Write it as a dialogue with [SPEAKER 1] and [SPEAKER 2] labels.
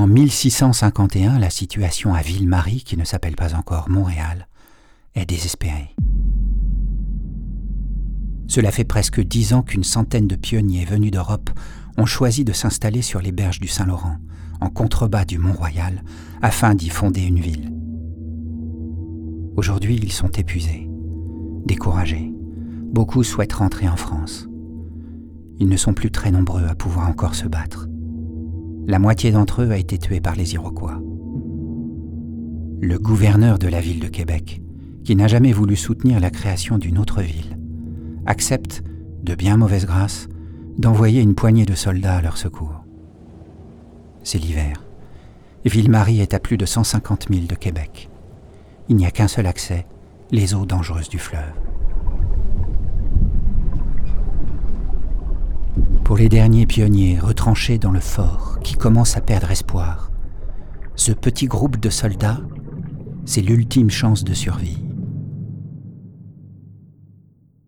[SPEAKER 1] En 1651, la situation à Ville-Marie, qui ne s'appelle pas encore Montréal, est désespérée. Cela fait presque dix ans qu'une centaine de pionniers venus d'Europe ont choisi de s'installer sur les berges du Saint-Laurent, en contrebas du Mont-Royal, afin d'y fonder une ville. Aujourd'hui, ils sont épuisés, découragés. Beaucoup souhaitent rentrer en France. Ils ne sont plus très nombreux à pouvoir encore se battre. La moitié d'entre eux a été tuée par les Iroquois. Le gouverneur de la ville de Québec, qui n'a jamais voulu soutenir la création d'une autre ville, accepte, de bien mauvaise grâce, d'envoyer une poignée de soldats à leur secours. C'est l'hiver. Ville-Marie est à plus de 150 000 de Québec. Il n'y a qu'un seul accès, les eaux dangereuses du fleuve. Pour les derniers pionniers retranchés dans le fort qui commencent à perdre espoir, ce petit groupe de soldats, c'est l'ultime chance de survie.